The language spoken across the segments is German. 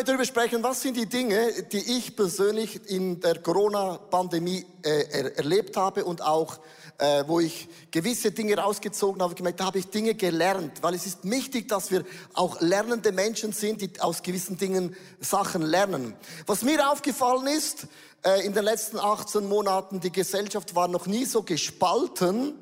möchte darüber sprechen, was sind die Dinge, die ich persönlich in der Corona-Pandemie äh, er erlebt habe und auch, äh, wo ich gewisse Dinge rausgezogen habe, gemerkt, da habe ich Dinge gelernt, weil es ist wichtig, dass wir auch lernende Menschen sind, die aus gewissen Dingen Sachen lernen. Was mir aufgefallen ist, äh, in den letzten 18 Monaten, die Gesellschaft war noch nie so gespalten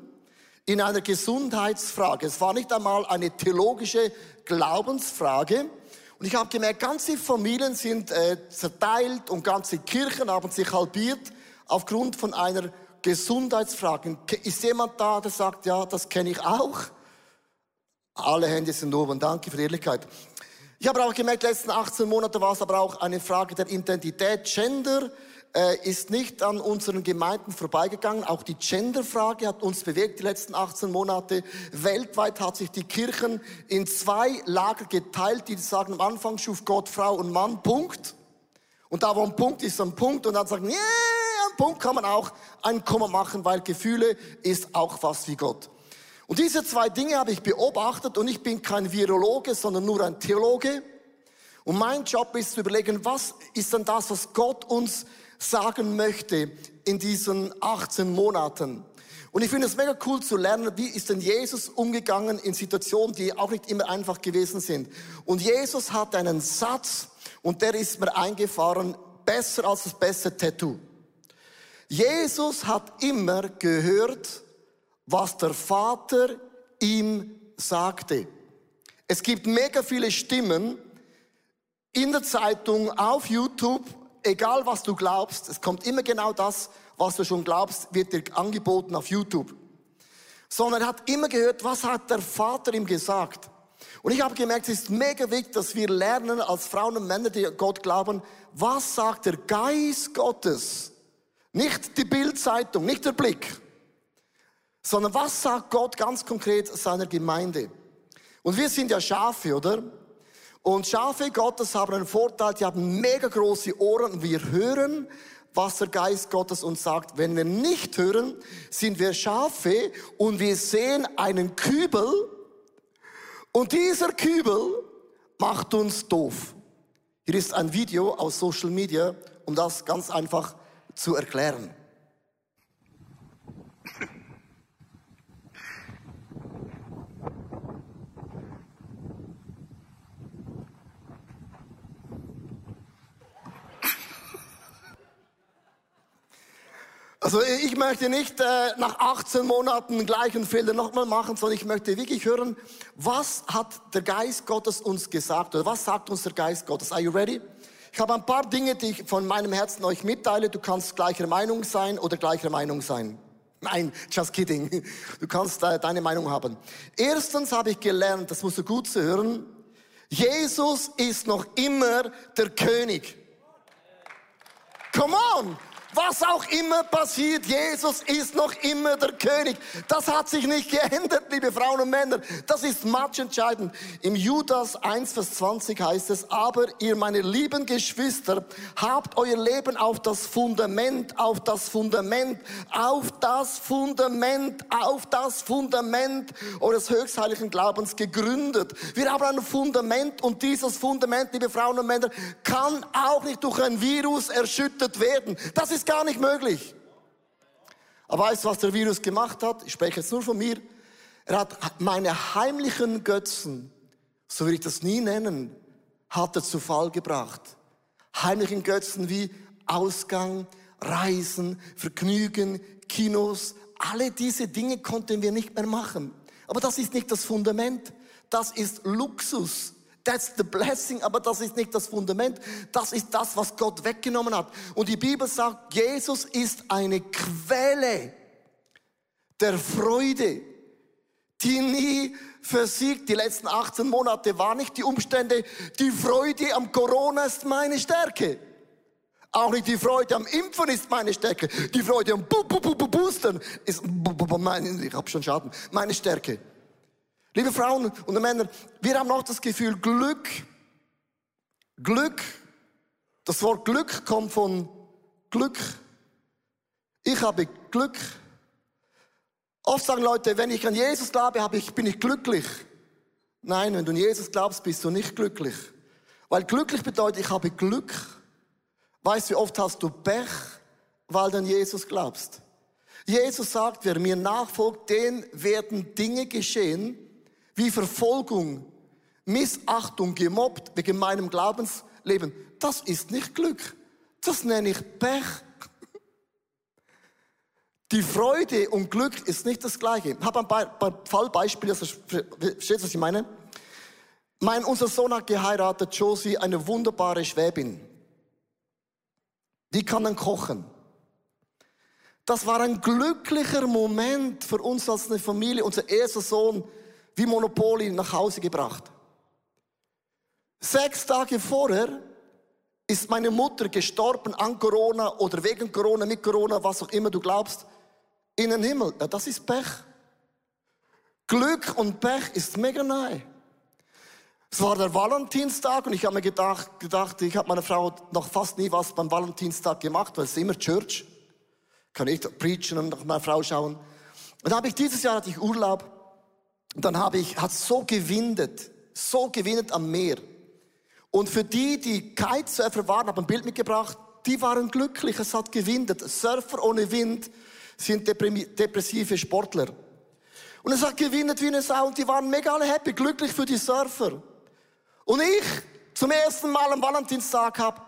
in einer Gesundheitsfrage. Es war nicht einmal eine theologische Glaubensfrage, und ich habe gemerkt, ganze Familien sind äh, zerteilt und ganze Kirchen haben sich halbiert aufgrund von einer Gesundheitsfrage. Ist jemand da, der sagt, ja, das kenne ich auch? Alle Hände sind oben. Danke für die Ehrlichkeit. Ich habe auch gemerkt, letzten 18 Monate war es aber auch eine Frage der Identität. Gender äh, ist nicht an unseren Gemeinden vorbeigegangen. Auch die Genderfrage hat uns bewegt die letzten 18 Monate. Weltweit hat sich die Kirchen in zwei Lager geteilt, die sagen, am Anfang schuf Gott Frau und Mann, Punkt. Und da wo ein Punkt ist, ein Punkt. Und dann sagen, yeah, am Punkt kann man auch ein Komma machen, weil Gefühle ist auch was wie Gott. Und diese zwei Dinge habe ich beobachtet und ich bin kein Virologe, sondern nur ein Theologe. Und mein Job ist zu überlegen, was ist denn das, was Gott uns sagen möchte in diesen 18 Monaten. Und ich finde es mega cool zu lernen, wie ist denn Jesus umgegangen in Situationen, die auch nicht immer einfach gewesen sind. Und Jesus hat einen Satz und der ist mir eingefahren, besser als das beste Tattoo. Jesus hat immer gehört, was der Vater ihm sagte. Es gibt mega viele Stimmen in der Zeitung, auf YouTube, egal was du glaubst, es kommt immer genau das, was du schon glaubst, wird dir angeboten auf YouTube. Sondern er hat immer gehört, was hat der Vater ihm gesagt. Und ich habe gemerkt, es ist mega wichtig, dass wir lernen als Frauen und Männer, die Gott glauben, was sagt der Geist Gottes? Nicht die Bildzeitung, nicht der Blick, sondern was sagt Gott ganz konkret seiner Gemeinde? Und wir sind ja Schafe, oder? Und Schafe Gottes haben einen Vorteil, die haben mega große Ohren wir hören, was der Geist Gottes uns sagt. Wenn wir nicht hören, sind wir Schafe und wir sehen einen Kübel und dieser Kübel macht uns doof. Hier ist ein Video aus Social Media, um das ganz einfach zu erklären. Also ich möchte nicht äh, nach 18 Monaten gleichen Fehler nochmal machen, sondern ich möchte wirklich hören, was hat der Geist Gottes uns gesagt oder was sagt uns der Geist Gottes? Are you ready? Ich habe ein paar Dinge, die ich von meinem Herzen euch mitteile. Du kannst gleicher Meinung sein oder gleicher Meinung sein. Nein, just kidding. Du kannst äh, deine Meinung haben. Erstens habe ich gelernt, das musst du gut zu hören, Jesus ist noch immer der König. Come on! Was auch immer passiert, Jesus ist noch immer der König. Das hat sich nicht geändert, liebe Frauen und Männer. Das ist matchentscheidend. Im Judas 1, Vers 20 heißt es, aber ihr, meine lieben Geschwister, habt euer Leben auf das Fundament, auf das Fundament, auf das Fundament, auf das Fundament eures höchstheiligen Glaubens gegründet. Wir haben ein Fundament und dieses Fundament, liebe Frauen und Männer, kann auch nicht durch ein Virus erschüttert werden. Das ist ist gar nicht möglich. Aber weißt du, was der Virus gemacht hat? Ich spreche jetzt nur von mir. Er hat meine heimlichen Götzen, so will ich das nie nennen, hat er zu Fall gebracht. Heimlichen Götzen wie Ausgang, Reisen, Vergnügen, Kinos, alle diese Dinge konnten wir nicht mehr machen. Aber das ist nicht das Fundament. Das ist Luxus. That's the blessing, aber das ist nicht das Fundament. Das ist das, was Gott weggenommen hat. Und die Bibel sagt, Jesus ist eine Quelle der Freude, die nie versiegt. Die letzten 18 Monate war nicht die Umstände. Die Freude am Corona ist meine Stärke. Auch nicht die Freude am Impfen ist meine Stärke. Die Freude am Bu -Bu -Bu Boostern ist, meine, ich habe schon Schaden, meine Stärke. Liebe Frauen und Männer, wir haben auch das Gefühl, Glück, Glück, das Wort Glück kommt von Glück. Ich habe Glück. Oft sagen Leute, wenn ich an Jesus glaube, bin ich glücklich. Nein, wenn du an Jesus glaubst, bist du nicht glücklich. Weil glücklich bedeutet, ich habe Glück. Weißt du, wie oft hast du Pech, weil du an Jesus glaubst? Jesus sagt, wer mir nachfolgt, den werden Dinge geschehen, wie Verfolgung, Missachtung, gemobbt wegen meinem Glaubensleben. Das ist nicht Glück. Das nenne ich Pech. Die Freude und Glück ist nicht das Gleiche. Ich habe ein Fallbeispiel, also versteht was ich meine? Mein, unser Sohn hat geheiratet, Josie, eine wunderbare Schwäbin. Die kann dann kochen. Das war ein glücklicher Moment für uns als eine Familie, unser erster Sohn wie Monopoly nach Hause gebracht. Sechs Tage vorher ist meine Mutter gestorben an Corona oder wegen Corona, mit Corona, was auch immer du glaubst in den Himmel. Ja, das ist Pech. Glück und Pech ist mega nahe. Es war der Valentinstag und ich habe mir gedacht, gedacht ich habe meiner Frau noch fast nie was beim Valentinstag gemacht, weil es immer Church. Kann ich preachen und nach meiner Frau schauen. Und dann habe ich dieses Jahr hatte ich Urlaub und dann habe ich, hat so gewindet, so gewindet am Meer. Und für die, die Kitesurfer waren, habe ein Bild mitgebracht, die waren glücklich, es hat gewindet. Surfer ohne Wind sind depressive Sportler. Und es hat gewinnt wie eine Sau und die waren mega alle happy, glücklich für die Surfer. Und ich zum ersten Mal am Valentinstag habe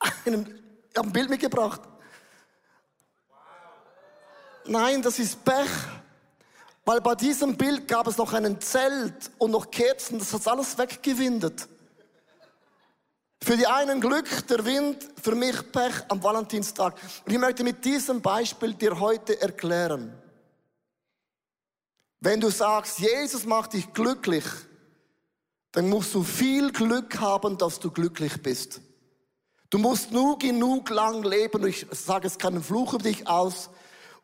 hab ein Bild mitgebracht. Nein, das ist Pech. Weil bei diesem Bild gab es noch einen Zelt und noch Kerzen, das hat alles weggewindet. Für die einen Glück, der Wind, für mich Pech am Valentinstag. Und ich möchte mit diesem Beispiel dir heute erklären. Wenn du sagst, Jesus macht dich glücklich, dann musst du viel Glück haben, dass du glücklich bist. Du musst nur genug lang leben, ich sage es keinen Fluch über dich aus,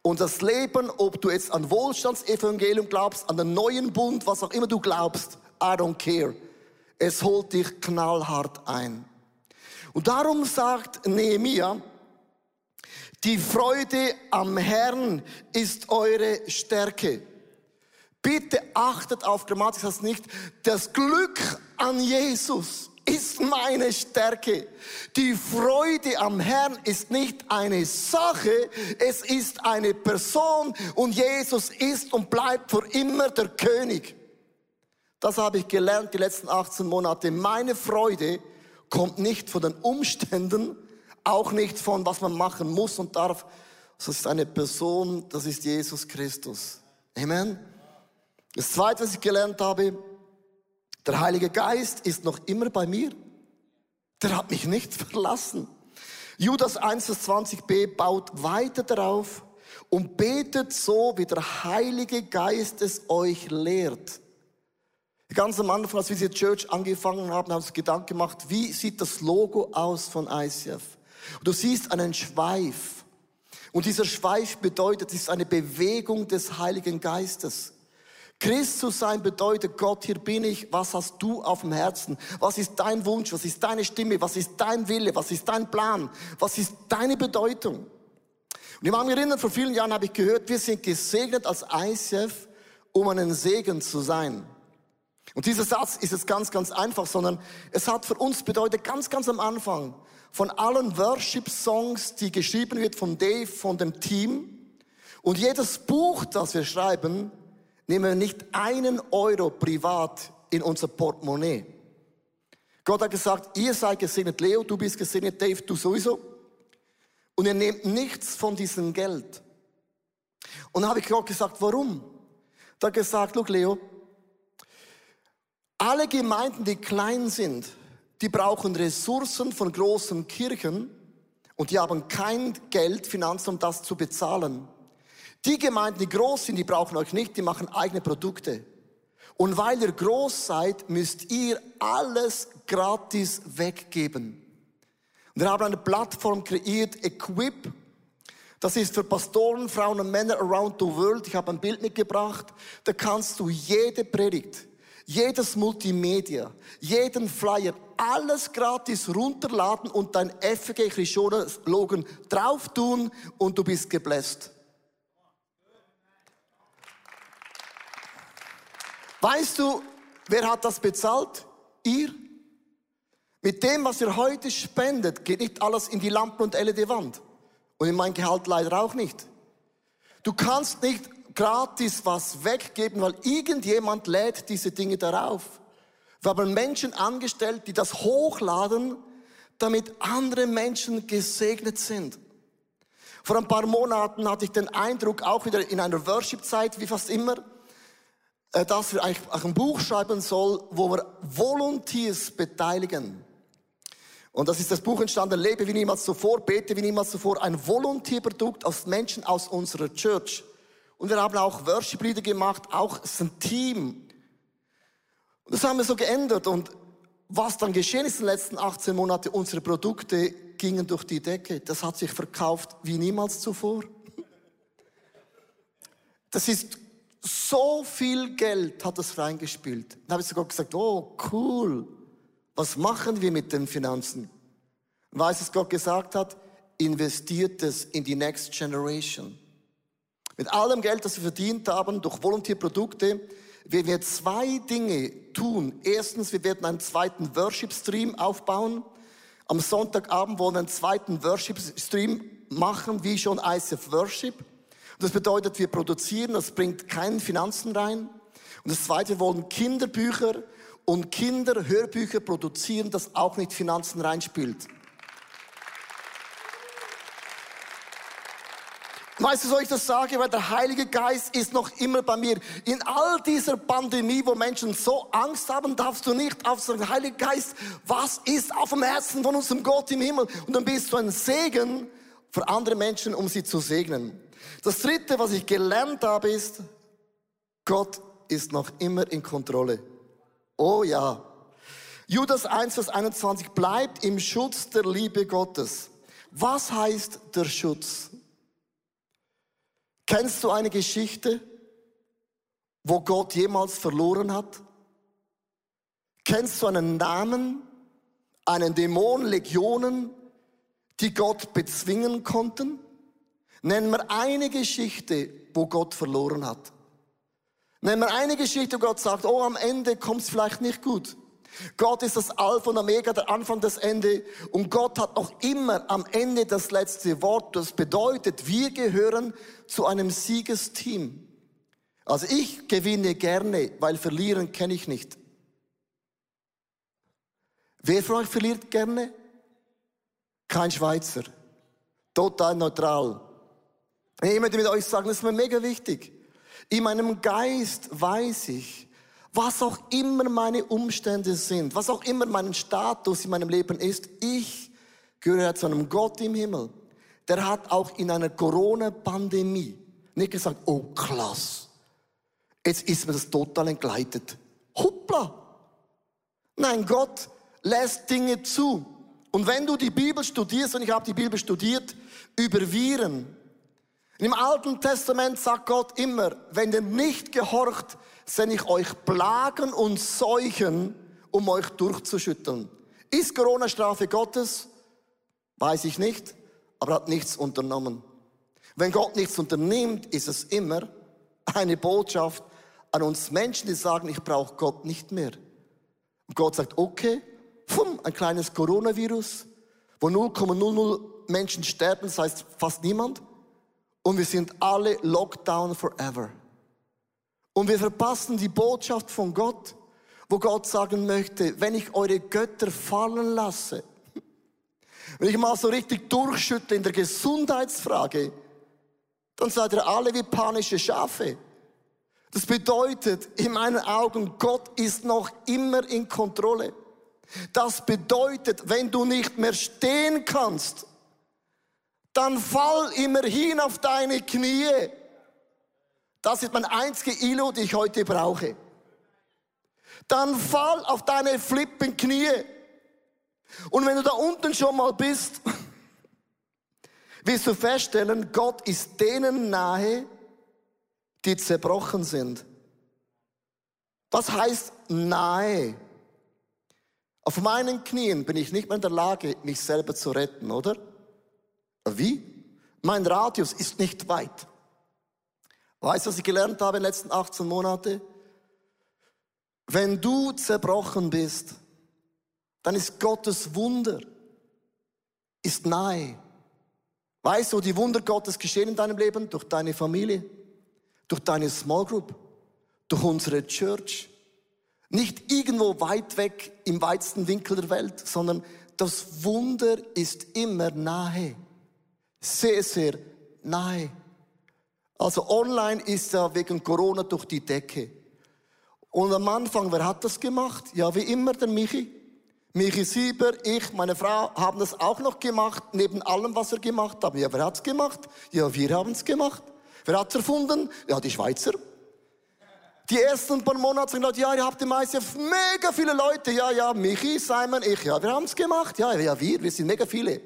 und das Leben, ob du jetzt an Wohlstandsevangelium glaubst, an den neuen Bund, was auch immer du glaubst, I don't care. Es holt dich knallhart ein. Und darum sagt Nehemia, die Freude am Herrn ist eure Stärke. Bitte achtet auf Grammatik, das nicht. Das Glück an Jesus ist meine Stärke. Die Freude am Herrn ist nicht eine Sache, es ist eine Person und Jesus ist und bleibt für immer der König. Das habe ich gelernt die letzten 18 Monate. Meine Freude kommt nicht von den Umständen, auch nicht von was man machen muss und darf. Das ist eine Person, das ist Jesus Christus. Amen. Das zweite, was ich gelernt habe, der Heilige Geist ist noch immer bei mir. Der hat mich nicht verlassen. Judas 1, 20b baut weiter darauf und betet so, wie der Heilige Geist es euch lehrt. Ganz am Anfang, als wir diese Church angefangen haben, haben wir uns Gedanken gemacht, wie sieht das Logo aus von ICF? Und du siehst einen Schweif. Und dieser Schweif bedeutet, es ist eine Bewegung des Heiligen Geistes. Christ zu sein bedeutet, Gott, hier bin ich, was hast du auf dem Herzen? Was ist dein Wunsch? Was ist deine Stimme? Was ist dein Wille? Was ist dein Plan? Was ist deine Bedeutung? Und ich mag mich erinnern, vor vielen Jahren habe ich gehört, wir sind gesegnet als ICF, um einen Segen zu sein. Und dieser Satz ist jetzt ganz, ganz einfach, sondern es hat für uns bedeutet, ganz, ganz am Anfang, von allen Worship-Songs, die geschrieben wird von Dave, von dem Team, und jedes Buch, das wir schreiben, nehmen wir nicht einen Euro privat in unser Portemonnaie. Gott hat gesagt, ihr seid gesegnet, Leo, du bist gesegnet, Dave, du sowieso. Und ihr nehmt nichts von diesem Geld. Und dann habe ich Gott gesagt, warum? Da hat gesagt, look, Leo, alle Gemeinden, die klein sind, die brauchen Ressourcen von großen Kirchen und die haben kein Geld, Finanzen, um das zu bezahlen. Die Gemeinden, die groß sind, die brauchen euch nicht, die machen eigene Produkte. Und weil ihr groß seid, müsst ihr alles gratis weggeben. Und wir haben eine Plattform kreiert, Equip. Das ist für Pastoren, Frauen und Männer around the world. Ich habe ein Bild mitgebracht. Da kannst du jede Predigt, jedes Multimedia, jeden Flyer, alles gratis runterladen und dein FG Krishona Logan drauf tun und du bist gebläst. Weißt du, wer hat das bezahlt? Ihr? Mit dem, was ihr heute spendet, geht nicht alles in die Lampen- und LED-Wand. Und in mein Gehalt leider auch nicht. Du kannst nicht gratis was weggeben, weil irgendjemand lädt diese Dinge darauf. Wir haben Menschen angestellt, die das hochladen, damit andere Menschen gesegnet sind. Vor ein paar Monaten hatte ich den Eindruck, auch wieder in einer Worship-Zeit, wie fast immer, dass wir eigentlich ein Buch schreiben sollen, wo wir Volunteers beteiligen. Und das ist das Buch entstanden, Lebe wie niemals zuvor, bete wie niemals zuvor, ein Volontierprodukt aus Menschen aus unserer Church. Und wir haben auch Worship-Lieder gemacht, auch ein Team. Und das haben wir so geändert. Und was dann geschehen ist in den letzten 18 Monaten, unsere Produkte gingen durch die Decke. Das hat sich verkauft wie niemals zuvor. Das ist so viel Geld hat das reingespielt. Dann habe ich sogar gesagt, oh cool, was machen wir mit den Finanzen? Du, was Gott gesagt hat? Investiert es in die Next Generation. Mit allem Geld, das wir verdient haben durch Volontierprodukte, werden wir zwei Dinge tun. Erstens, wir werden einen zweiten Worship-Stream aufbauen. Am Sonntagabend wollen wir einen zweiten Worship-Stream machen, wie schon ICF Worship. Das bedeutet, wir produzieren, das bringt keinen Finanzen rein. Und das Zweite, wir wollen Kinderbücher und Kinderhörbücher produzieren, das auch nicht Finanzen reinspielt. Weißt du, soll ich das sage? Weil der Heilige Geist ist noch immer bei mir. In all dieser Pandemie, wo Menschen so Angst haben, darfst du nicht auf sagen, Heilige Geist, was ist auf dem Herzen von unserem Gott im Himmel? Und dann bist du ein Segen für andere Menschen, um sie zu segnen. Das dritte, was ich gelernt habe, ist, Gott ist noch immer in Kontrolle. Oh ja. Judas 1, Vers 21 bleibt im Schutz der Liebe Gottes. Was heißt der Schutz? Kennst du eine Geschichte, wo Gott jemals verloren hat? Kennst du einen Namen, einen Dämon, Legionen, die Gott bezwingen konnten? Nennen wir eine Geschichte, wo Gott verloren hat. Nennen wir eine Geschichte, wo Gott sagt, oh, am Ende kommt es vielleicht nicht gut. Gott ist das Alpha und Omega, der Anfang, das Ende. Und Gott hat auch immer am Ende das letzte Wort. Das bedeutet, wir gehören zu einem Siegesteam. Also ich gewinne gerne, weil verlieren kenne ich nicht. Wer von euch verliert gerne? Kein Schweizer. Total neutral. Ich möchte mit euch sagen, das ist mir mega wichtig. In meinem Geist weiß ich, was auch immer meine Umstände sind, was auch immer mein Status in meinem Leben ist, ich gehöre zu einem Gott im Himmel. Der hat auch in einer Corona-Pandemie nicht gesagt, oh klasse, jetzt ist mir das total entgleitet. Hoppla! Nein, Gott lässt Dinge zu. Und wenn du die Bibel studierst, und ich habe die Bibel studiert, über Viren. Im Alten Testament sagt Gott immer, wenn ihr nicht gehorcht, sende ich euch Plagen und Seuchen, um euch durchzuschütteln. Ist Corona Strafe Gottes? Weiß ich nicht, aber hat nichts unternommen. Wenn Gott nichts unternimmt, ist es immer eine Botschaft an uns Menschen, die sagen, ich brauche Gott nicht mehr. Und Gott sagt, okay, pfum, ein kleines Coronavirus, wo 0,00 Menschen sterben, das heißt fast niemand. Und wir sind alle Lockdown forever. Und wir verpassen die Botschaft von Gott, wo Gott sagen möchte, wenn ich eure Götter fallen lasse, wenn ich mal so richtig durchschüttle in der Gesundheitsfrage, dann seid ihr alle wie panische Schafe. Das bedeutet, in meinen Augen, Gott ist noch immer in Kontrolle. Das bedeutet, wenn du nicht mehr stehen kannst, dann fall immerhin auf deine Knie das ist mein einziger Ilo, die ich heute brauche. Dann fall auf deine flippen Knie. Und wenn du da unten schon mal bist, wirst du feststellen, Gott ist denen nahe, die zerbrochen sind. Was heißt nahe? Auf meinen Knien bin ich nicht mehr in der Lage, mich selber zu retten, oder? Wie? Mein Radius ist nicht weit. Weißt du, was ich gelernt habe in den letzten 18 Monaten? Wenn du zerbrochen bist, dann ist Gottes Wunder, ist nahe. Weißt du, die Wunder Gottes geschehen in deinem Leben durch deine Familie, durch deine Small Group, durch unsere Church. Nicht irgendwo weit weg im weitesten Winkel der Welt, sondern das Wunder ist immer nahe. Sehr, sehr nahe. Also online ist ja wegen Corona durch die Decke. Und am Anfang, wer hat das gemacht? Ja, wie immer der Michi. Michi Sieber, ich, meine Frau haben das auch noch gemacht, neben allem, was wir gemacht haben. Ja, wer hat's gemacht? Ja, wir haben es gemacht. Wer hat's erfunden? Ja, die Schweizer. Die ersten paar Monate sind Leute, ja, ihr habt die meiste mega viele Leute. Ja, ja, Michi, Simon, ich, ja, wir haben es gemacht. Ja, ja, wir, wir sind mega viele.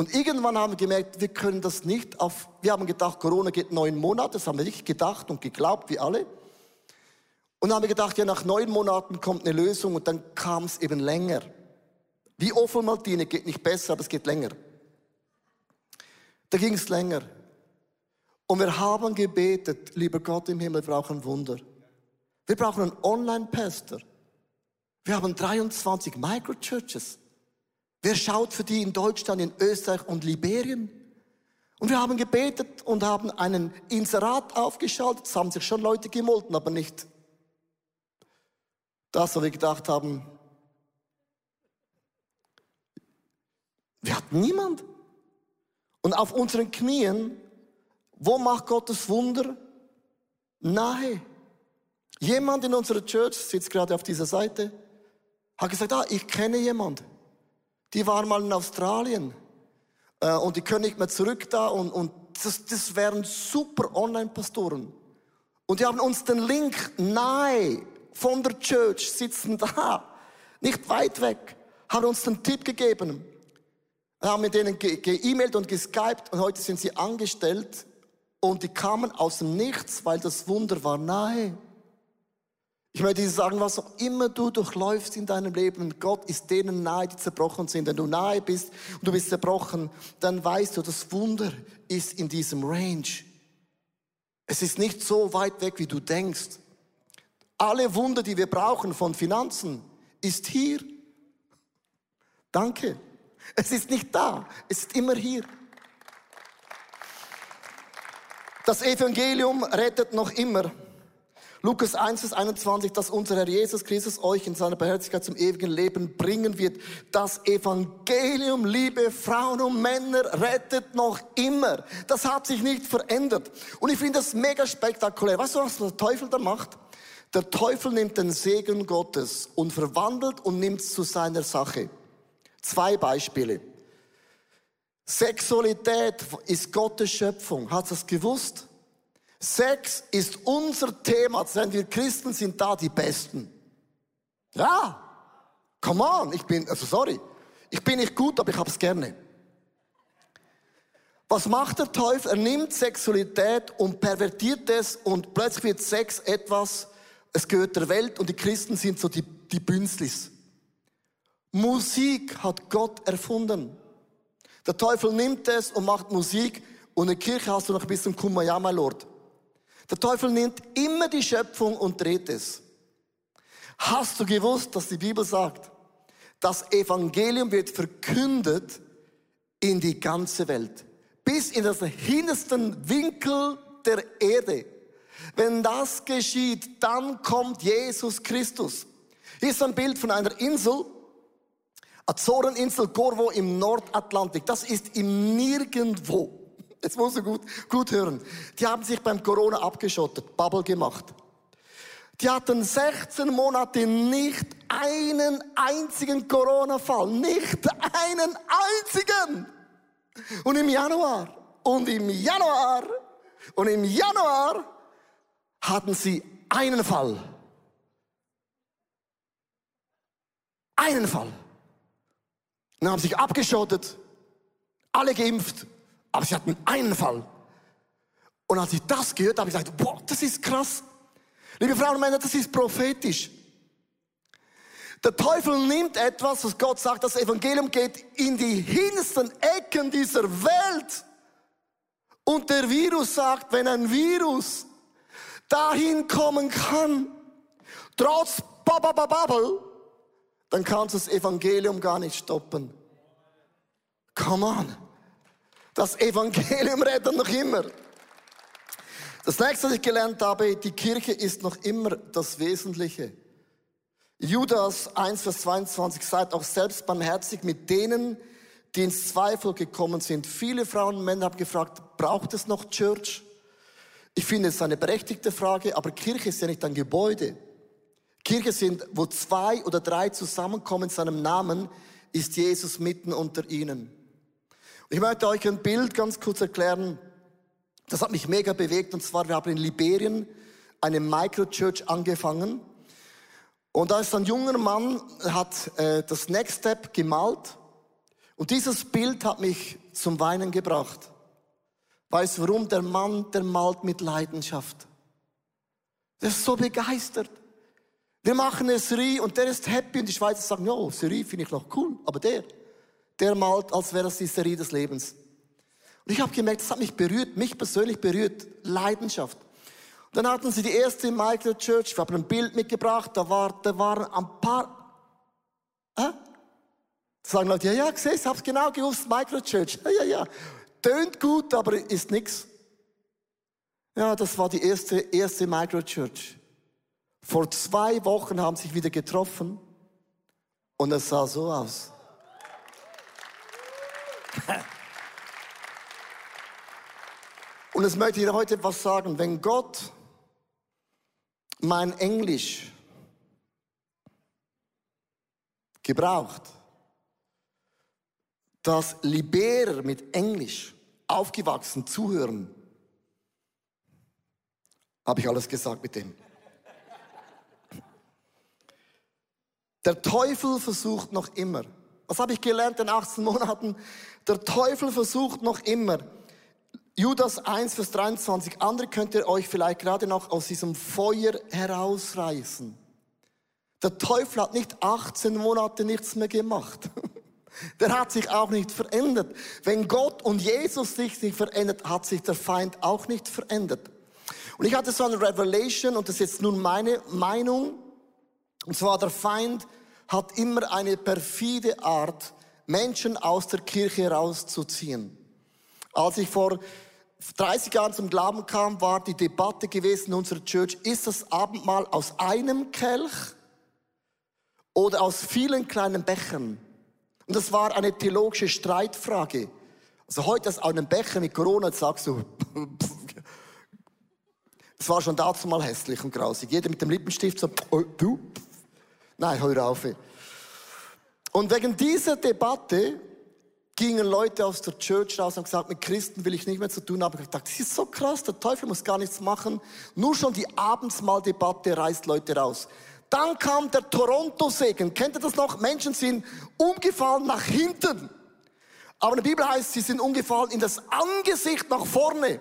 Und irgendwann haben wir gemerkt, wir können das nicht auf, wir haben gedacht, Corona geht neun Monate, das haben wir nicht gedacht und geglaubt, wie alle. Und haben wir gedacht, ja, nach neun Monaten kommt eine Lösung und dann kam es eben länger. Wie Ophelmaltine geht nicht besser, aber es geht länger. Da ging es länger. Und wir haben gebetet, lieber Gott im Himmel, wir brauchen Wunder. Wir brauchen einen Online-Pastor. Wir haben 23 Microchurches. Wer schaut für die in Deutschland, in Österreich und Liberien? Und wir haben gebetet und haben einen Inserat aufgeschaltet. Es haben sich schon Leute gemolten, aber nicht das, was wir gedacht haben, wir hatten niemand. Und auf unseren Knien, wo macht Gottes Wunder? Nahe. Jemand in unserer Church sitzt gerade auf dieser Seite, hat gesagt, ah, ich kenne jemand. Die war mal in Australien äh, und die können nicht mehr zurück da und, und das, das wären super Online-Pastoren. Und die haben uns den Link nahe von der Church sitzen da, nicht weit weg, haben uns den Tipp gegeben. Wir haben mit denen ge-E-Mailt und geskypt und heute sind sie angestellt und die kamen aus dem Nichts, weil das Wunder war nahe. Ich möchte dir sagen, was auch immer du durchläufst in deinem Leben, Gott ist denen nahe, die zerbrochen sind. Wenn du nahe bist und du bist zerbrochen, dann weißt du, das Wunder ist in diesem Range. Es ist nicht so weit weg, wie du denkst. Alle Wunder, die wir brauchen von Finanzen, ist hier. Danke. Es ist nicht da, es ist immer hier. Das Evangelium rettet noch immer. Lukas 1, Vers 21, dass unser Herr Jesus Christus euch in seiner Beherzigkeit zum ewigen Leben bringen wird. Das Evangelium, liebe Frauen und Männer, rettet noch immer. Das hat sich nicht verändert. Und ich finde das mega spektakulär. Weißt du, was der Teufel da macht? Der Teufel nimmt den Segen Gottes und verwandelt und nimmt es zu seiner Sache. Zwei Beispiele. Sexualität ist Gottes Schöpfung. Hat das gewusst? Sex ist unser Thema. Denn wir Christen sind da die Besten. Ja. Come on. Ich bin, also sorry. Ich bin nicht gut, aber ich hab's gerne. Was macht der Teufel? Er nimmt Sexualität und pervertiert es und plötzlich wird Sex etwas, es gehört der Welt und die Christen sind so die, die Bünzlis. Musik hat Gott erfunden. Der Teufel nimmt es und macht Musik und in der Kirche hast du noch ein bisschen Kumbaya, mein Lord. Der Teufel nimmt immer die Schöpfung und dreht es. Hast du gewusst, dass die Bibel sagt, das Evangelium wird verkündet in die ganze Welt, bis in das hintersten Winkel der Erde. Wenn das geschieht, dann kommt Jesus Christus. Hier ist ein Bild von einer Insel, Azoreninsel Corvo im Nordatlantik. Das ist im Nirgendwo. Jetzt muss du gut, gut hören. Die haben sich beim Corona abgeschottet, Bubble gemacht. Die hatten 16 Monate nicht einen einzigen Corona-Fall. Nicht einen einzigen. Und im Januar, und im Januar, und im Januar hatten sie einen Fall. Einen Fall. Und haben sich abgeschottet, alle geimpft, aber sie hatten einen Fall. Und als ich das gehört habe, habe ich gesagt, boah, das ist krass. Liebe Frauen und Männer, das ist prophetisch. Der Teufel nimmt etwas, was Gott sagt, das Evangelium geht in die hintersten Ecken dieser Welt. Und der Virus sagt, wenn ein Virus dahin kommen kann, trotz Bubble, dann kannst du das Evangelium gar nicht stoppen. Come on. Das Evangelium rettet noch immer. Das nächste, was ich gelernt habe, die Kirche ist noch immer das Wesentliche. Judas 1, Vers 22 sagt auch selbst barmherzig mit denen, die ins Zweifel gekommen sind. Viele Frauen und Männer haben gefragt, braucht es noch Church? Ich finde es eine berechtigte Frage, aber Kirche ist ja nicht ein Gebäude. Kirche sind, wo zwei oder drei zusammenkommen in seinem Namen, ist Jesus mitten unter ihnen. Ich möchte euch ein Bild ganz kurz erklären. Das hat mich mega bewegt. Und zwar, wir haben in Liberien eine Microchurch angefangen. Und da ist ein junger Mann, hat äh, das Next Step gemalt. Und dieses Bild hat mich zum Weinen gebracht. Weißt du warum? Der Mann, der malt mit Leidenschaft. Der ist so begeistert. Wir machen eine Serie und der ist happy und die Schweizer sagen, ja, Serie finde ich noch cool, aber der, der malt, als wäre das die Serie des Lebens. Und ich habe gemerkt, das hat mich berührt, mich persönlich berührt, Leidenschaft. Und dann hatten sie die erste Michael Church, wir haben ein Bild mitgebracht, da, war, da waren ein paar, äh? Da sagen Leute, ja, ja, gesehen, ich hab's genau gewusst, Michael Church, ja, ja, ja. Tönt gut, aber ist nix. Ja, das war die erste, erste Microchurch. Vor zwei Wochen haben sie sich wieder getroffen und es sah so aus. Und es möchte ich heute etwas sagen. Wenn Gott mein Englisch gebraucht, dass Liberer mit Englisch aufgewachsen zuhören, habe ich alles gesagt mit dem. Der Teufel versucht noch immer. Was habe ich gelernt in 18 Monaten? Der Teufel versucht noch immer. Judas 1, Vers 23. Andere könnt ihr euch vielleicht gerade noch aus diesem Feuer herausreißen. Der Teufel hat nicht 18 Monate nichts mehr gemacht. Der hat sich auch nicht verändert. Wenn Gott und Jesus sich nicht verändert, hat sich der Feind auch nicht verändert. Und ich hatte so eine Revelation, und das ist jetzt nun meine Meinung, und zwar der Feind hat immer eine perfide Art, Menschen aus der Kirche rauszuziehen. Als ich vor 30 Jahren zum Glauben kam, war die Debatte gewesen in unserer Church, ist das Abendmahl aus einem Kelch oder aus vielen kleinen Bechern? Und das war eine theologische Streitfrage. Also heute aus einem Becher mit Corona, sagst du, es war schon dazu mal hässlich und grausig. Jeder mit dem Lippenstift so, oh, du, Nein, hör auf. Und wegen dieser Debatte gingen Leute aus der Church raus und gesagt, mit Christen will ich nicht mehr zu tun haben. Ich dachte, das ist so krass, der Teufel muss gar nichts machen. Nur schon die Abendsmahldebatte reißt Leute raus. Dann kam der Toronto-Segen. Kennt ihr das noch? Menschen sind umgefallen nach hinten. Aber in der Bibel heißt, sie sind umgefallen in das Angesicht nach vorne.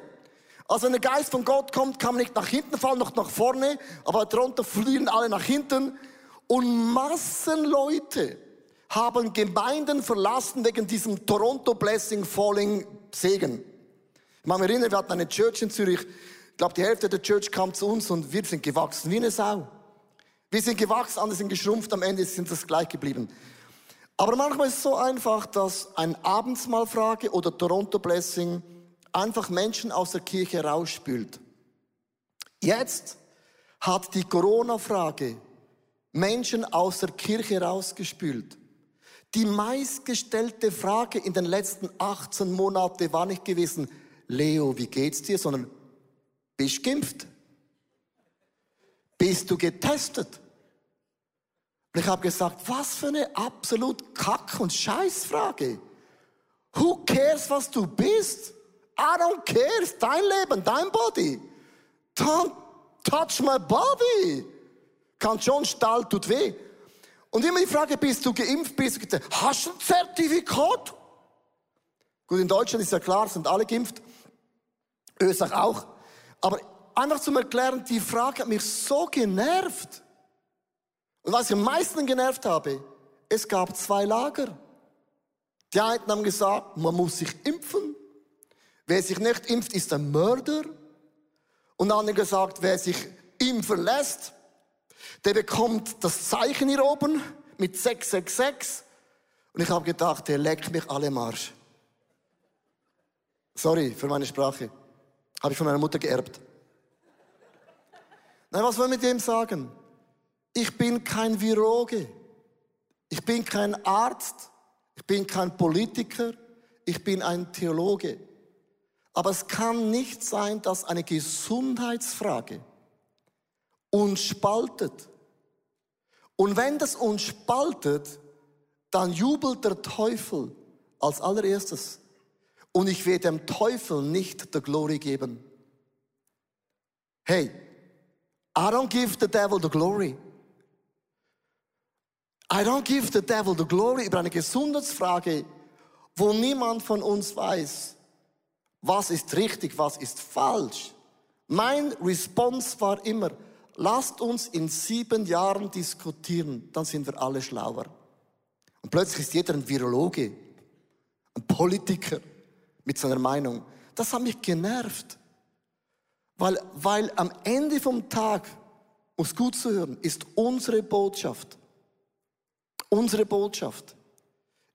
Also wenn der Geist von Gott kommt, kann man nicht nach hinten fallen, noch nach vorne. Aber Toronto fliehen alle nach hinten. Und Massenleute haben Gemeinden verlassen wegen diesem Toronto Blessing Falling Segen. Ich mag mich erinnern, wir hatten eine Church in Zürich. Ich glaube, die Hälfte der Church kam zu uns und wir sind gewachsen wie eine Sau. Wir sind gewachsen, andere sind geschrumpft, am Ende sind das gleich geblieben. Aber manchmal ist es so einfach, dass ein Abendsmahlfrage oder Toronto Blessing einfach Menschen aus der Kirche rausspült. Jetzt hat die Corona-Frage Menschen aus der Kirche rausgespült. Die meistgestellte Frage in den letzten 18 Monaten war nicht gewesen, Leo, wie geht's dir, sondern bist du geimpft? Bist du getestet? Und ich habe gesagt, was für eine absolut Kack- und Scheißfrage. Who cares, was du bist? I don't care, dein Leben, dein Body. Don't touch my body. Kann schon, Stall tut weh. Und immer die Frage, bist du geimpft, bist du getestet? Hast du ein Zertifikat? Gut, in Deutschland ist ja klar, sind alle geimpft. Österreich auch. Aber einfach zum Erklären, die Frage hat mich so genervt. Und was ich am meisten genervt habe, es gab zwei Lager. Die einen haben gesagt, man muss sich impfen. Wer sich nicht impft, ist ein Mörder. Und andere gesagt, wer sich impfen lässt, der bekommt das Zeichen hier oben mit 666. Und ich habe gedacht, der leckt mich alle Marsch. Sorry für meine Sprache. Habe ich von meiner Mutter geerbt. Nein, was wollen wir mit dem sagen? Ich bin kein Virologe. Ich bin kein Arzt. Ich bin kein Politiker. Ich bin ein Theologe. Aber es kann nicht sein, dass eine Gesundheitsfrage uns spaltet. Und wenn das uns spaltet, dann jubelt der Teufel als allererstes. Und ich werde dem Teufel nicht der Glory geben. Hey, I don't give the devil the glory. I don't give the devil the glory über eine Gesundheitsfrage, wo niemand von uns weiß, was ist richtig, was ist falsch. Mein Response war immer, lasst uns in sieben Jahren diskutieren, dann sind wir alle schlauer. Und plötzlich ist jeder ein Virologe, ein Politiker mit seiner Meinung. Das hat mich genervt. Weil, weil am Ende vom Tag, um es gut zu hören, ist unsere Botschaft, unsere Botschaft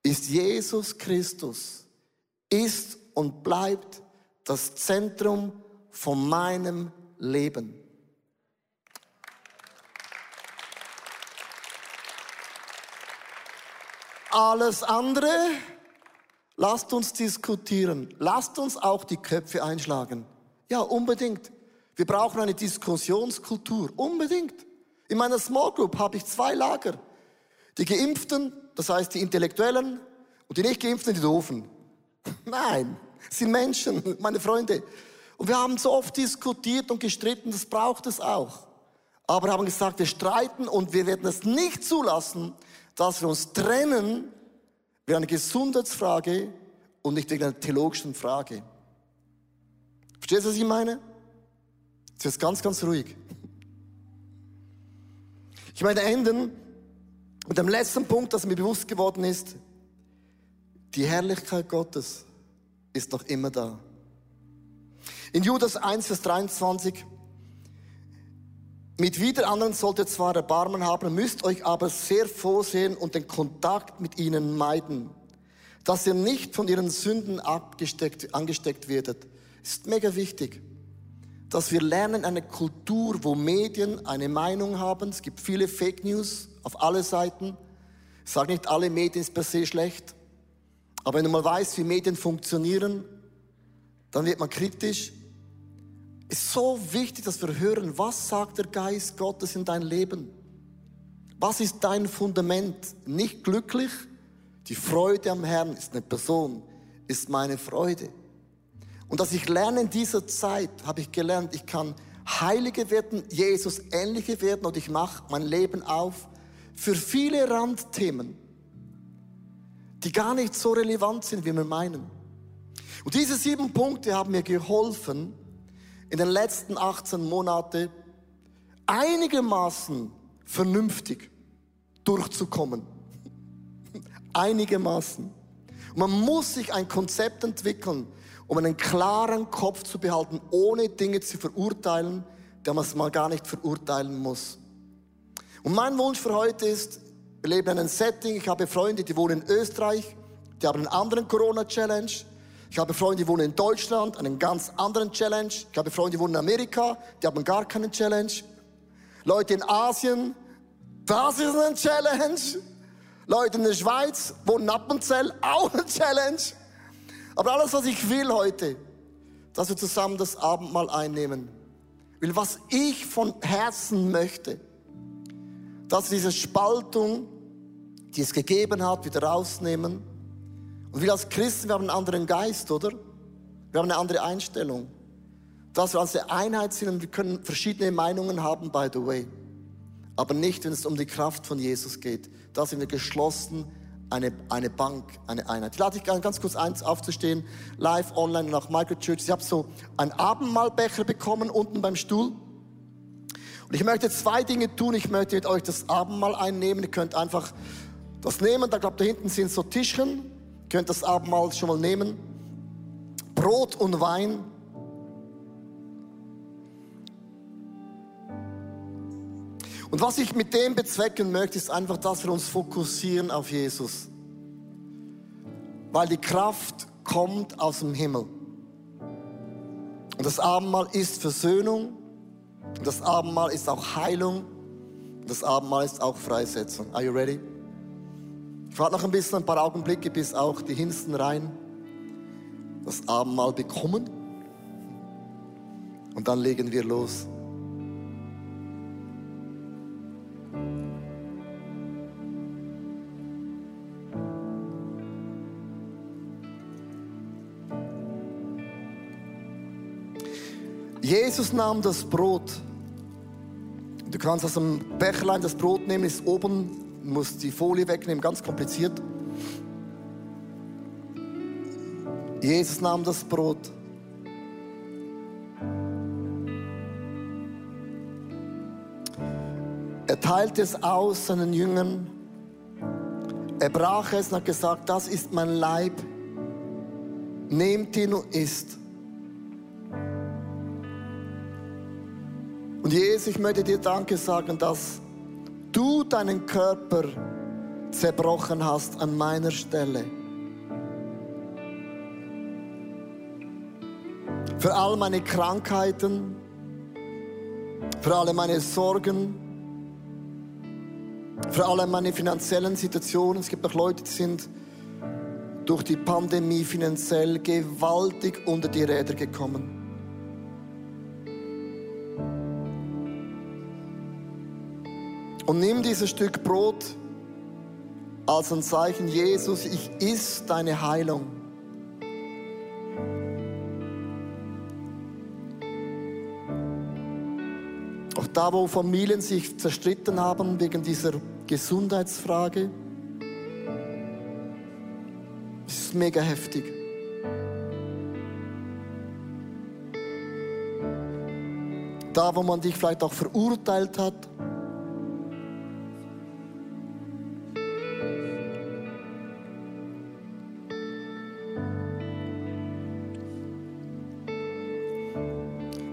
ist Jesus Christus, ist und bleibt das Zentrum von meinem Leben. Alles andere, lasst uns diskutieren. Lasst uns auch die Köpfe einschlagen. Ja, unbedingt. Wir brauchen eine Diskussionskultur. Unbedingt. In meiner Small Group habe ich zwei Lager. Die Geimpften, das heißt die Intellektuellen, und die nicht Geimpften, die Doofen. Nein, sind Menschen, meine Freunde. Und wir haben so oft diskutiert und gestritten, das braucht es auch. Aber haben gesagt, wir streiten und wir werden es nicht zulassen, dass wir uns trennen wie eine Gesundheitsfrage und nicht wegen einer theologischen Frage. Verstehst du, was ich meine? Jetzt ist ganz, ganz ruhig. Ich meine enden mit dem letzten Punkt, das mir bewusst geworden ist. Die Herrlichkeit Gottes ist noch immer da. In Judas 1, Vers 23 mit wieder anderen ihr zwar Erbarmen haben, müsst euch aber sehr vorsehen und den Kontakt mit ihnen meiden, dass ihr nicht von ihren Sünden abgesteckt, angesteckt werdet. Ist mega wichtig, dass wir lernen eine Kultur, wo Medien eine Meinung haben. Es gibt viele Fake News auf alle Seiten. Ich sage nicht, alle Medien sind per se schlecht. Aber wenn du mal weißt, wie Medien funktionieren, dann wird man kritisch ist so wichtig, dass wir hören, was sagt der Geist Gottes in dein Leben? Was ist dein Fundament? Nicht glücklich? Die Freude am Herrn ist eine Person, ist meine Freude. Und dass ich lerne in dieser Zeit, habe ich gelernt, ich kann heilige werden, Jesus ähnliche werden und ich mache mein Leben auf für viele Randthemen, die gar nicht so relevant sind, wie wir meinen. Und diese sieben Punkte haben mir geholfen, in den letzten 18 Monaten einigermaßen vernünftig durchzukommen. einigermaßen. Man muss sich ein Konzept entwickeln, um einen klaren Kopf zu behalten, ohne Dinge zu verurteilen, der man es mal gar nicht verurteilen muss. Und mein Wunsch für heute ist, wir leben in einem Setting, ich habe Freunde, die wohnen in Österreich, die haben einen anderen Corona-Challenge, ich habe Freunde, die wohnen in Deutschland, einen ganz anderen Challenge. Ich habe Freunde, die wohnen in Amerika, die haben gar keinen Challenge. Leute in Asien, das ist ein Challenge. Leute in der Schweiz wohnen Appenzell, auch ein Challenge. Aber alles, was ich will heute, dass wir zusammen das Abendmahl einnehmen. Will, was ich von Herzen möchte, dass wir diese Spaltung, die es gegeben hat, wieder rausnehmen und wir als Christen, wir haben einen anderen Geist, oder? Wir haben eine andere Einstellung. Dass wir als eine Einheit sind und wir können verschiedene Meinungen haben, by the way. Aber nicht, wenn es um die Kraft von Jesus geht. Da sind wir geschlossen, eine, eine Bank, eine Einheit. Ich lade dich ganz kurz eins aufzustehen, live, online nach Michael Church. Ich habe so einen Abendmahlbecher bekommen unten beim Stuhl. Und ich möchte zwei Dinge tun. Ich möchte mit euch das Abendmahl einnehmen. Ihr könnt einfach das nehmen. Da glaube da hinten sind so Tischchen könnt das Abendmahl schon mal nehmen. Brot und Wein. Und was ich mit dem bezwecken möchte, ist einfach, dass wir uns fokussieren auf Jesus. Weil die Kraft kommt aus dem Himmel. Und das Abendmahl ist Versöhnung. Das Abendmahl ist auch Heilung. Das Abendmahl ist auch Freisetzung. Are you ready? Warte noch ein bisschen, ein paar Augenblicke, bis auch die Hinsten rein das Abendmahl bekommen. Und dann legen wir los. Jesus nahm das Brot. Du kannst aus dem Becherlein das Brot nehmen, ist oben, musst die Folie wegnehmen, ganz kompliziert. Jesus nahm das Brot. Er teilte es aus seinen Jüngern. Er brach es und hat gesagt, das ist mein Leib. Nehmt ihn und isst. Und Jesus, ich möchte dir Danke sagen, dass du deinen Körper zerbrochen hast an meiner Stelle. Für all meine Krankheiten, für alle meine Sorgen, für alle meine finanziellen Situationen. Es gibt auch Leute, die sind durch die Pandemie finanziell gewaltig unter die Räder gekommen. Und nimm dieses Stück Brot als ein Zeichen, Jesus, ich iss deine Heilung. Auch da, wo Familien sich zerstritten haben wegen dieser Gesundheitsfrage, ist es mega heftig. Da, wo man dich vielleicht auch verurteilt hat,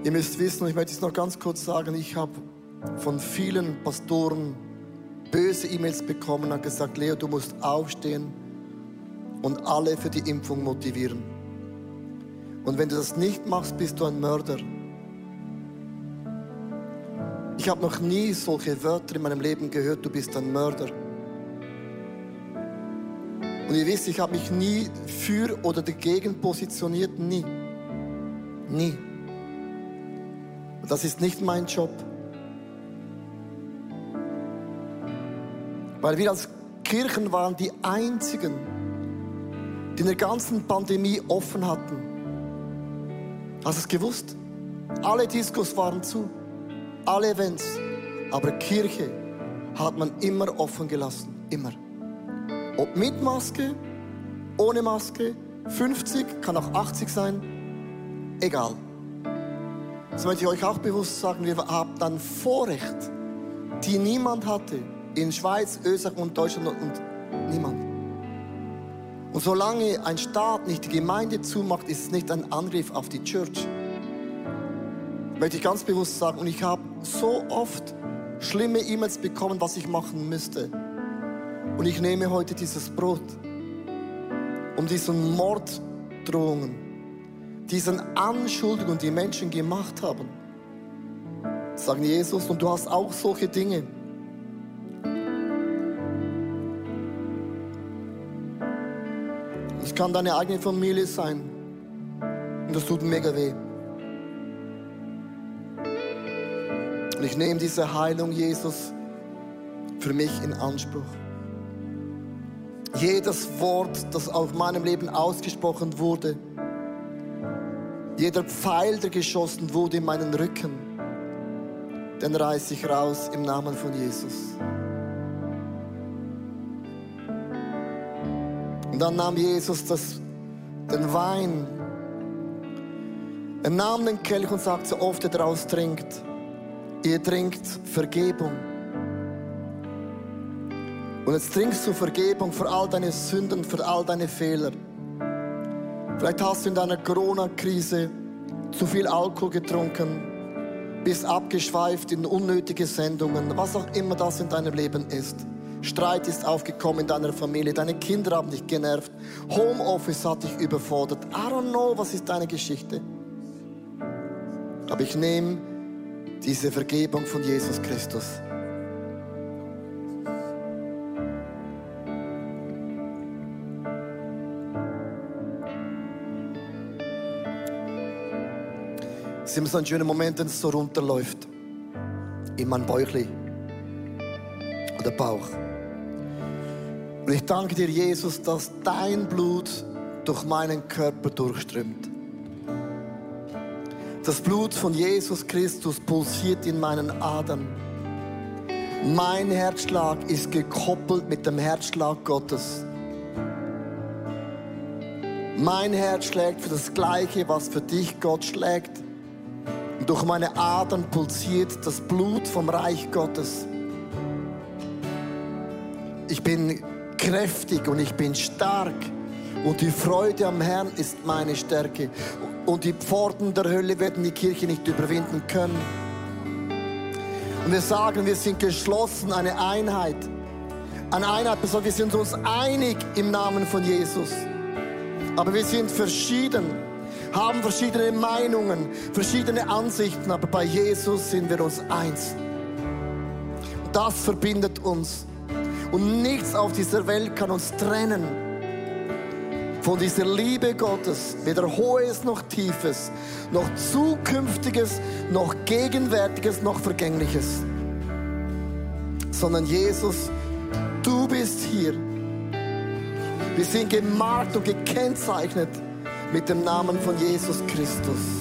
Ihr müsst wissen, ich möchte es noch ganz kurz sagen, ich habe von vielen Pastoren böse E-Mails bekommen und gesagt, Leo, du musst aufstehen und alle für die Impfung motivieren. Und wenn du das nicht machst, bist du ein Mörder. Ich habe noch nie solche Wörter in meinem Leben gehört, du bist ein Mörder. Und ihr wisst, ich habe mich nie für oder dagegen positioniert, nie. Nie. Das ist nicht mein Job. Weil wir als Kirchen waren die einzigen, die in der ganzen Pandemie offen hatten. Hast du es gewusst? Alle Diskos waren zu, alle Events. Aber Kirche hat man immer offen gelassen. Immer. Ob mit Maske, ohne Maske, 50, kann auch 80 sein, egal. Das möchte ich euch auch bewusst sagen. Wir haben dann Vorrecht, die niemand hatte. In Schweiz, Österreich und Deutschland und niemand. Und solange ein Staat nicht die Gemeinde zumacht, ist es nicht ein Angriff auf die Church. Möchte ich ganz bewusst sagen. Und ich habe so oft schlimme E-Mails bekommen, was ich machen müsste. Und ich nehme heute dieses Brot, um diesen Morddrohungen diesen Anschuldigungen, die Menschen gemacht haben, sagen Jesus, und du hast auch solche Dinge. Es kann deine eigene Familie sein. Und das tut mega weh. Und ich nehme diese Heilung, Jesus, für mich in Anspruch. Jedes Wort, das auf meinem Leben ausgesprochen wurde, jeder Pfeil, der geschossen wurde in meinen Rücken, den reiße ich raus im Namen von Jesus. Und dann nahm Jesus das, den Wein. Er nahm den Kelch und sagte, so oft er daraus trinkt, ihr trinkt Vergebung. Und jetzt trinkst du Vergebung für all deine Sünden, für all deine Fehler. Vielleicht hast du in deiner Corona-Krise zu viel Alkohol getrunken. bist abgeschweift in unnötige Sendungen, was auch immer das in deinem Leben ist. Streit ist aufgekommen in deiner Familie, deine Kinder haben dich genervt, Homeoffice hat dich überfordert. I don't know, was ist deine Geschichte? Aber ich nehme diese Vergebung von Jesus Christus. Es ist immer so ein schöner Moment, wenn es so runterläuft. In mein Bäuchli. Oder Bauch. Und ich danke dir, Jesus, dass dein Blut durch meinen Körper durchströmt. Das Blut von Jesus Christus pulsiert in meinen Adern. Mein Herzschlag ist gekoppelt mit dem Herzschlag Gottes. Mein Herz schlägt für das Gleiche, was für dich Gott schlägt. Durch meine Adern pulsiert das Blut vom Reich Gottes. Ich bin kräftig und ich bin stark. Und die Freude am Herrn ist meine Stärke. Und die Pforten der Hölle werden die Kirche nicht überwinden können. Und wir sagen, wir sind geschlossen, eine Einheit. Eine Einheit, wir sind uns einig im Namen von Jesus. Aber wir sind verschieden, haben verschiedene Meinungen, verschiedene Ansichten, aber bei Jesus sind wir uns eins. Das verbindet uns. Und nichts auf dieser Welt kann uns trennen von dieser Liebe Gottes, weder hohes noch tiefes, noch zukünftiges, noch gegenwärtiges, noch vergängliches, sondern Jesus, du bist hier. Wir sind gemarkt und gekennzeichnet mit dem Namen von Jesus Christus.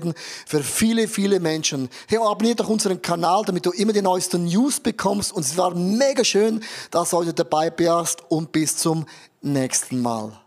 werden für viele, viele Menschen. Hey, abonniere doch unseren Kanal, damit du immer die neuesten News bekommst und es war mega schön, dass du heute dabei bist und bis zum nächsten Mal.